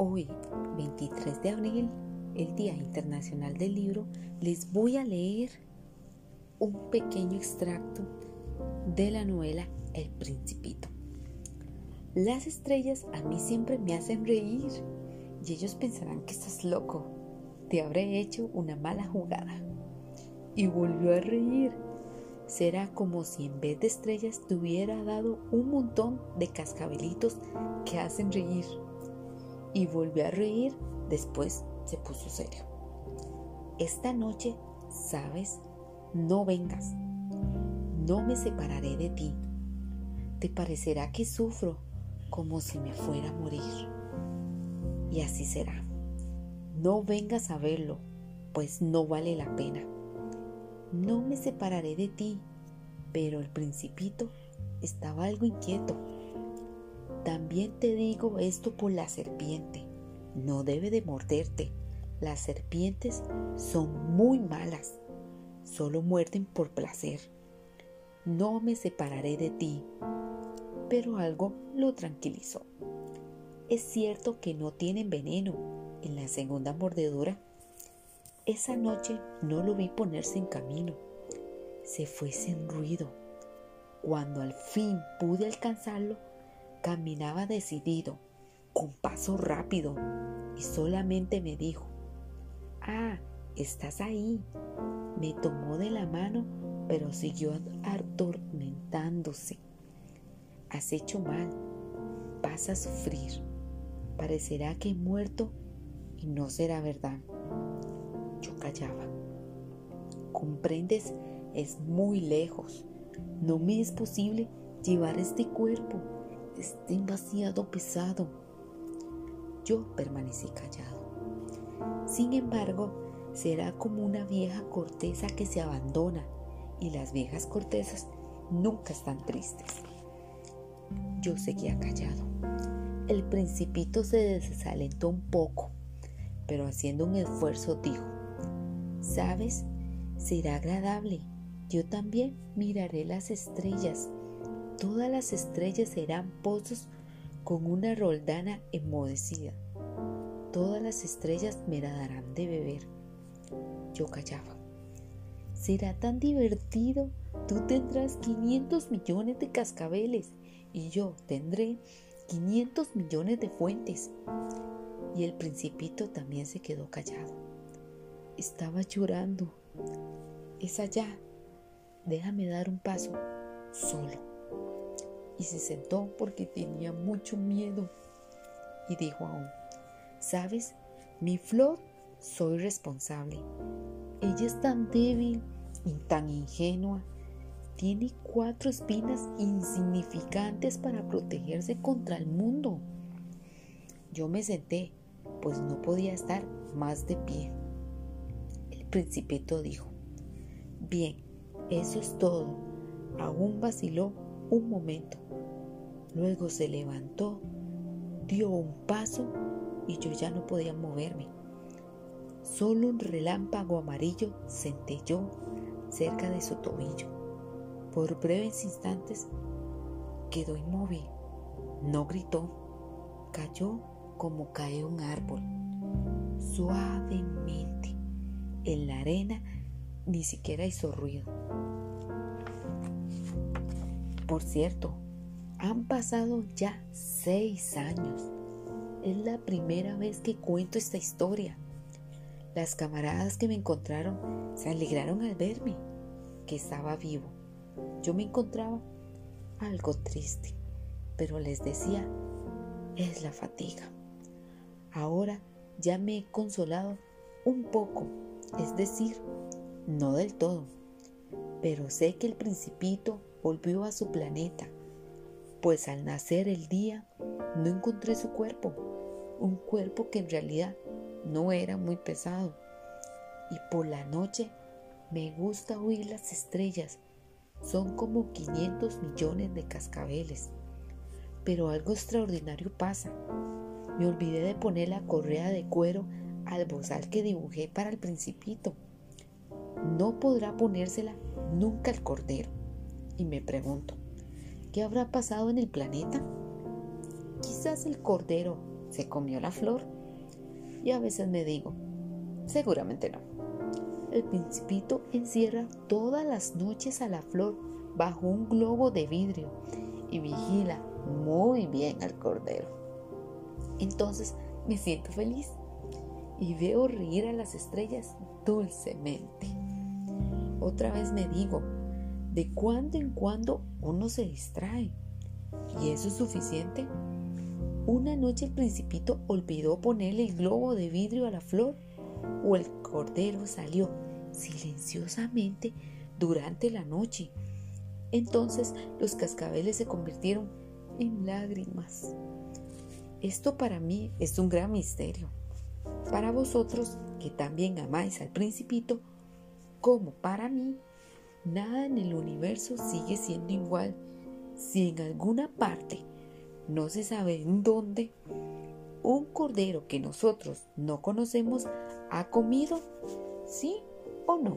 Hoy, 23 de abril, el Día Internacional del Libro, les voy a leer un pequeño extracto de la novela El Principito. Las estrellas a mí siempre me hacen reír y ellos pensarán que estás loco. Te habré hecho una mala jugada. Y volvió a reír. Será como si en vez de estrellas te hubiera dado un montón de cascabelitos que hacen reír. Y volvió a reír, después se puso serio. Esta noche, sabes, no vengas. No me separaré de ti. Te parecerá que sufro como si me fuera a morir. Y así será. No vengas a verlo, pues no vale la pena. No me separaré de ti, pero el principito estaba algo inquieto. También te digo esto por la serpiente. No debe de morderte. Las serpientes son muy malas. Solo muerden por placer. No me separaré de ti. Pero algo lo tranquilizó. Es cierto que no tienen veneno en la segunda mordedura. Esa noche no lo vi ponerse en camino. Se fue sin ruido. Cuando al fin pude alcanzarlo, caminaba decidido, con paso rápido, y solamente me dijo, Ah, estás ahí. Me tomó de la mano, pero siguió atormentándose. Has hecho mal, vas a sufrir. Parecerá que he muerto y no será verdad. Yo callaba. ¿Comprendes? Es muy lejos. No me es posible llevar este cuerpo. Es demasiado pesado. Yo permanecí callado. Sin embargo, será como una vieja corteza que se abandona y las viejas cortezas nunca están tristes. Yo seguía callado. El principito se desalentó un poco, pero haciendo un esfuerzo dijo, ¿sabes? Será agradable. Yo también miraré las estrellas. Todas las estrellas serán pozos con una roldana enmudecida. Todas las estrellas me la darán de beber. Yo callaba. Será tan divertido. Tú tendrás 500 millones de cascabeles y yo tendré 500 millones de fuentes. Y el principito también se quedó callado. Estaba llorando. Es allá. Déjame dar un paso solo. Y se sentó porque tenía mucho miedo. Y dijo aún, ¿sabes? Mi flor soy responsable. Ella es tan débil y tan ingenua tiene cuatro espinas insignificantes para protegerse contra el mundo. Yo me senté, pues no podía estar más de pie. El principito dijo, bien, eso es todo. Aún vaciló un momento. Luego se levantó, dio un paso y yo ya no podía moverme. Solo un relámpago amarillo centelló cerca de su tobillo. Por breves instantes quedó inmóvil. No gritó. Cayó como cae un árbol. Suavemente. En la arena ni siquiera hizo ruido. Por cierto, han pasado ya seis años. Es la primera vez que cuento esta historia. Las camaradas que me encontraron se alegraron al verme, que estaba vivo yo me encontraba algo triste, pero les decía, es la fatiga. Ahora ya me he consolado un poco, es decir, no del todo, pero sé que el principito volvió a su planeta, pues al nacer el día no encontré su cuerpo, un cuerpo que en realidad no era muy pesado. Y por la noche me gusta oír las estrellas son como 500 millones de cascabeles. Pero algo extraordinario pasa. Me olvidé de poner la correa de cuero al bozal que dibujé para el principito. No podrá ponérsela nunca el cordero. Y me pregunto, ¿qué habrá pasado en el planeta? Quizás el cordero se comió la flor. Y a veces me digo, seguramente no. El principito encierra todas las noches a la flor bajo un globo de vidrio y vigila muy bien al cordero. Entonces me siento feliz y veo reír a las estrellas dulcemente. Otra vez me digo, de cuando en cuando uno se distrae. ¿Y eso es suficiente? Una noche el principito olvidó ponerle el globo de vidrio a la flor o el cordero salió silenciosamente durante la noche. Entonces los cascabeles se convirtieron en lágrimas. Esto para mí es un gran misterio. Para vosotros, que también amáis al principito, como para mí, nada en el universo sigue siendo igual si en alguna parte, no se sabe en dónde, un cordero que nosotros no conocemos ha comido, sí o no,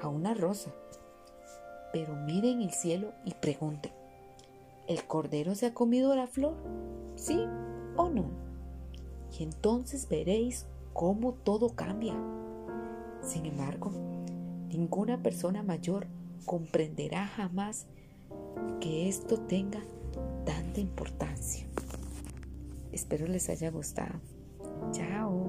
a una rosa. Pero miren el cielo y pregunten, ¿el cordero se ha comido la flor? ¿Sí o no? Y entonces veréis cómo todo cambia. Sin embargo, ninguna persona mayor comprenderá jamás que esto tenga tanta importancia. Espero les haya gustado. Chao.